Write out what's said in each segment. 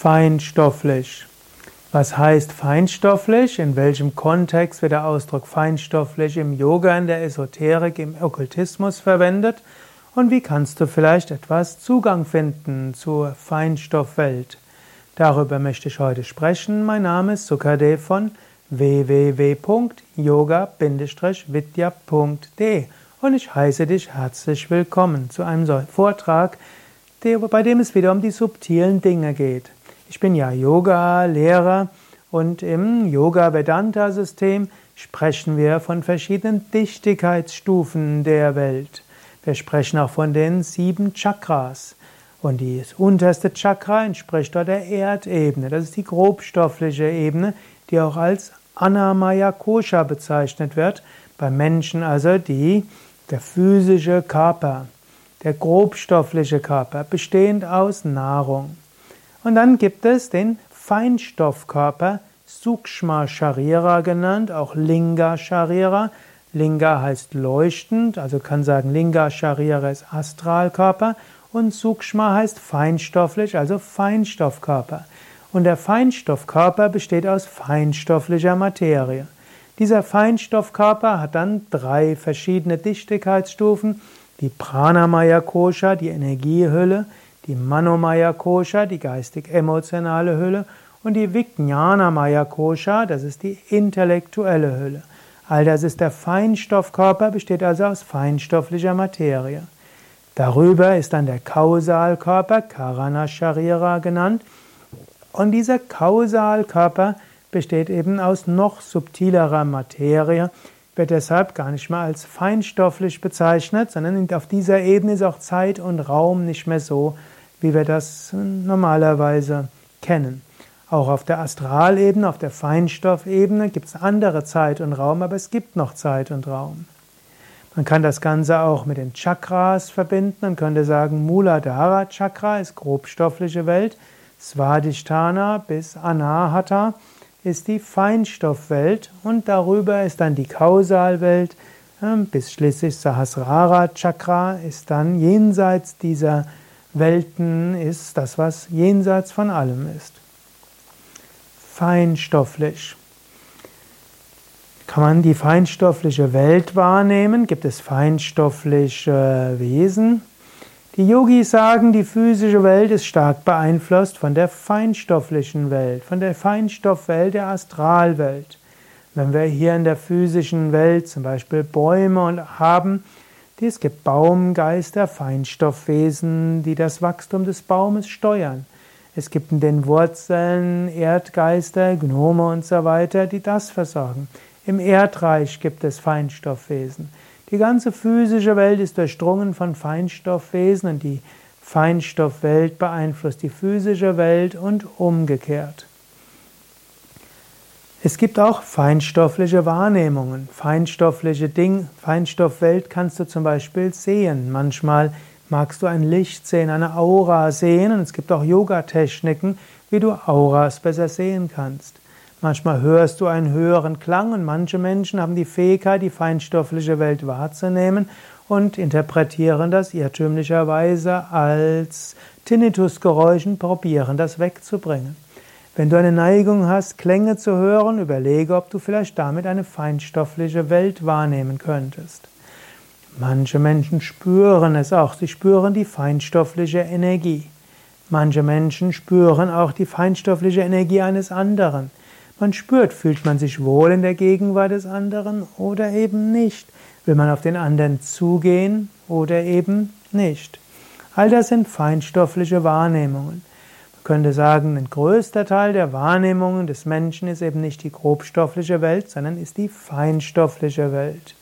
Feinstofflich. Was heißt feinstofflich? In welchem Kontext wird der Ausdruck feinstofflich im Yoga, in der Esoterik, im Okkultismus verwendet? Und wie kannst du vielleicht etwas Zugang finden zur Feinstoffwelt? Darüber möchte ich heute sprechen. Mein Name ist Sukadev von www.yoga-vidya.de und ich heiße dich herzlich willkommen zu einem Vortrag, bei dem es wieder um die subtilen Dinge geht. Ich bin ja Yoga-Lehrer und im Yoga-Vedanta-System sprechen wir von verschiedenen Dichtigkeitsstufen der Welt. Wir sprechen auch von den sieben Chakras. Und das unterste Chakra entspricht dort der Erdebene. Das ist die grobstoffliche Ebene, die auch als Anamaya Kosha bezeichnet wird. Bei Menschen also die, der physische Körper, der grobstoffliche Körper, bestehend aus Nahrung. Und dann gibt es den Feinstoffkörper, Sukshma Sharira genannt, auch Linga Sharira. Linga heißt leuchtend, also kann sagen, Linga Sharira ist Astralkörper und Sukshma heißt feinstofflich, also Feinstoffkörper. Und der Feinstoffkörper besteht aus feinstofflicher Materie. Dieser Feinstoffkörper hat dann drei verschiedene Dichtigkeitsstufen. Die Pranamaya Kosha, die Energiehülle, die Manomaya Kosha, die geistig-emotionale Hülle, und die Vijnanamaya Kosha, das ist die intellektuelle Hülle. All das ist der Feinstoffkörper, besteht also aus feinstofflicher Materie. Darüber ist dann der Kausalkörper, Karana Sharira genannt, und dieser Kausalkörper besteht eben aus noch subtilerer Materie, wird deshalb gar nicht mehr als feinstofflich bezeichnet, sondern auf dieser Ebene ist auch Zeit und Raum nicht mehr so, wie wir das normalerweise kennen. Auch auf der Astralebene, auf der Feinstoffebene gibt es andere Zeit und Raum, aber es gibt noch Zeit und Raum. Man kann das Ganze auch mit den Chakras verbinden. Man könnte sagen, Muladhara Chakra ist grobstoffliche Welt, Svadhisthana bis Anahata ist die Feinstoffwelt und darüber ist dann die Kausalwelt, ähm, bis schließlich Sahasrara Chakra ist dann jenseits dieser Welten, ist das, was jenseits von allem ist. Feinstofflich. Kann man die feinstoffliche Welt wahrnehmen? Gibt es feinstoffliche Wesen? Die Yogis sagen, die physische Welt ist stark beeinflusst von der feinstofflichen Welt, von der Feinstoffwelt der Astralwelt. Wenn wir hier in der physischen Welt zum Beispiel Bäume haben, es gibt Baumgeister, Feinstoffwesen, die das Wachstum des Baumes steuern. Es gibt in den Wurzeln Erdgeister, Gnome und so weiter, die das versorgen. Im Erdreich gibt es Feinstoffwesen. Die ganze physische Welt ist durchdrungen von Feinstoffwesen und die Feinstoffwelt beeinflusst die physische Welt und umgekehrt. Es gibt auch feinstoffliche Wahrnehmungen. Feinstoffliche Ding, Feinstoffwelt kannst du zum Beispiel sehen. Manchmal magst du ein Licht sehen, eine Aura sehen und es gibt auch Yoga-Techniken, wie du Auras besser sehen kannst. Manchmal hörst du einen höheren Klang und manche Menschen haben die Fähigkeit, die feinstoffliche Welt wahrzunehmen und interpretieren das irrtümlicherweise als Tinnitusgeräusch und probieren das wegzubringen. Wenn du eine Neigung hast, Klänge zu hören, überlege, ob du vielleicht damit eine feinstoffliche Welt wahrnehmen könntest. Manche Menschen spüren es auch, sie spüren die feinstoffliche Energie. Manche Menschen spüren auch die feinstoffliche Energie eines anderen. Man spürt, fühlt man sich wohl in der Gegenwart des anderen oder eben nicht. Will man auf den anderen zugehen oder eben nicht. All das sind feinstoffliche Wahrnehmungen. Man könnte sagen, ein größter Teil der Wahrnehmungen des Menschen ist eben nicht die grobstoffliche Welt, sondern ist die feinstoffliche Welt.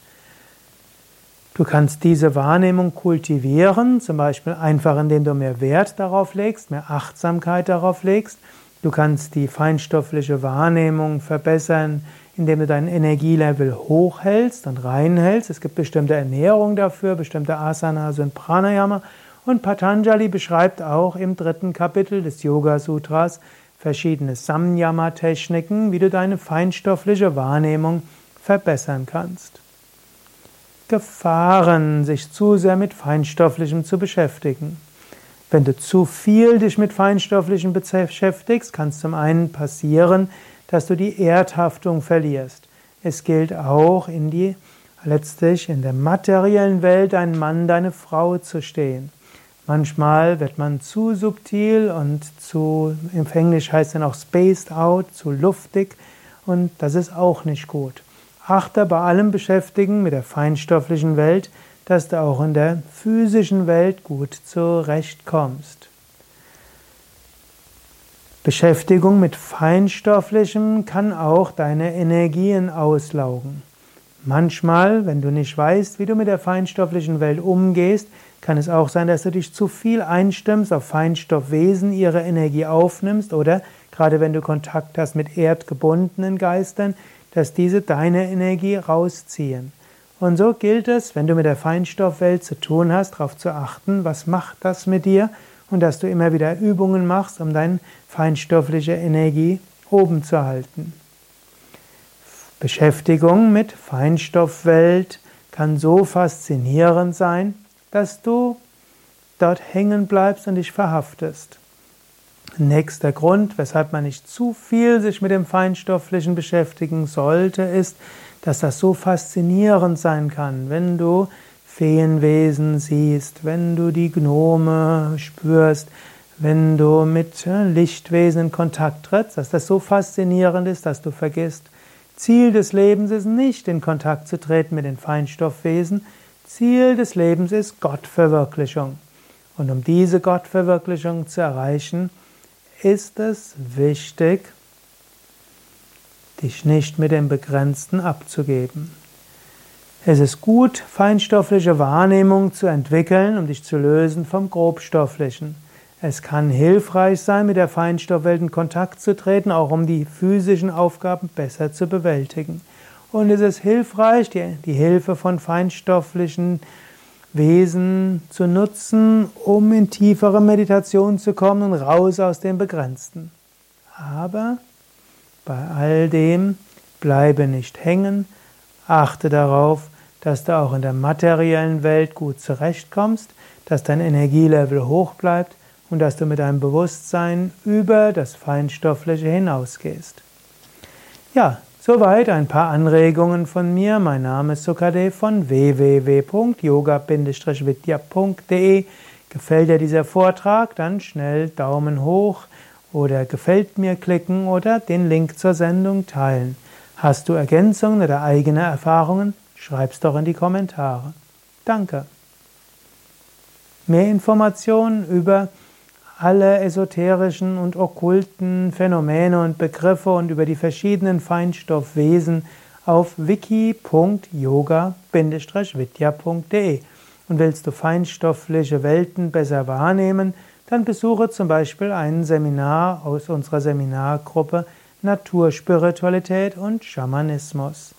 Du kannst diese Wahrnehmung kultivieren, zum Beispiel einfach indem du mehr Wert darauf legst, mehr Achtsamkeit darauf legst Du kannst die feinstoffliche Wahrnehmung verbessern, indem du dein Energielevel hochhältst und reinhältst. Es gibt bestimmte Ernährung dafür, bestimmte Asanas und Pranayama. Und Patanjali beschreibt auch im dritten Kapitel des Yoga Sutras verschiedene Samyama-Techniken, wie du deine feinstoffliche Wahrnehmung verbessern kannst. Gefahren, sich zu sehr mit Feinstofflichem zu beschäftigen. Wenn du zu viel dich mit Feinstofflichen beschäftigst, kann es zum einen passieren, dass du die Erdhaftung verlierst. Es gilt auch in die, letztlich in der materiellen Welt, ein Mann, deine Frau zu stehen. Manchmal wird man zu subtil und zu, im Englisch heißt es auch spaced out, zu luftig und das ist auch nicht gut. Achte bei allem Beschäftigen mit der feinstofflichen Welt, dass du auch in der physischen Welt gut zurechtkommst. Beschäftigung mit Feinstofflichem kann auch deine Energien auslaugen. Manchmal, wenn du nicht weißt, wie du mit der feinstofflichen Welt umgehst, kann es auch sein, dass du dich zu viel einstimmst auf Feinstoffwesen, ihre Energie aufnimmst oder gerade wenn du Kontakt hast mit erdgebundenen Geistern, dass diese deine Energie rausziehen. Und so gilt es, wenn du mit der Feinstoffwelt zu tun hast, darauf zu achten, was macht das mit dir und dass du immer wieder Übungen machst, um deine feinstoffliche Energie oben zu halten. Beschäftigung mit Feinstoffwelt kann so faszinierend sein, dass du dort hängen bleibst und dich verhaftest. Nächster Grund, weshalb man nicht zu viel sich mit dem Feinstofflichen beschäftigen sollte, ist, dass das so faszinierend sein kann, wenn du Feenwesen siehst, wenn du die Gnome spürst, wenn du mit Lichtwesen in Kontakt trittst, dass das so faszinierend ist, dass du vergisst, Ziel des Lebens ist nicht in Kontakt zu treten mit den Feinstoffwesen, Ziel des Lebens ist Gottverwirklichung. Und um diese Gottverwirklichung zu erreichen, ist es wichtig, dich nicht mit dem Begrenzten abzugeben. Es ist gut, feinstoffliche Wahrnehmung zu entwickeln, um dich zu lösen vom grobstofflichen. Es kann hilfreich sein, mit der Feinstoffwelt in Kontakt zu treten, auch um die physischen Aufgaben besser zu bewältigen. Und es ist hilfreich, die, die Hilfe von feinstofflichen Wesen zu nutzen, um in tiefere Meditation zu kommen und raus aus dem Begrenzten. Aber bei all dem bleibe nicht hängen, achte darauf, dass du auch in der materiellen Welt gut zurechtkommst, dass dein Energielevel hoch bleibt und dass du mit deinem Bewusstsein über das Feinstoffliche hinausgehst. Ja, soweit ein paar Anregungen von mir. Mein Name ist Sukade von www.yoga-vidya.de. Gefällt dir dieser Vortrag? Dann schnell Daumen hoch oder gefällt mir klicken oder den Link zur Sendung teilen. Hast du Ergänzungen oder eigene Erfahrungen? Schreib's doch in die Kommentare. Danke. Mehr Informationen über alle esoterischen und okkulten Phänomene und Begriffe und über die verschiedenen Feinstoffwesen auf wiki.yoga-vidya.de. Und willst du feinstoffliche Welten besser wahrnehmen, dann besuche zum Beispiel ein Seminar aus unserer Seminargruppe Naturspiritualität und Schamanismus.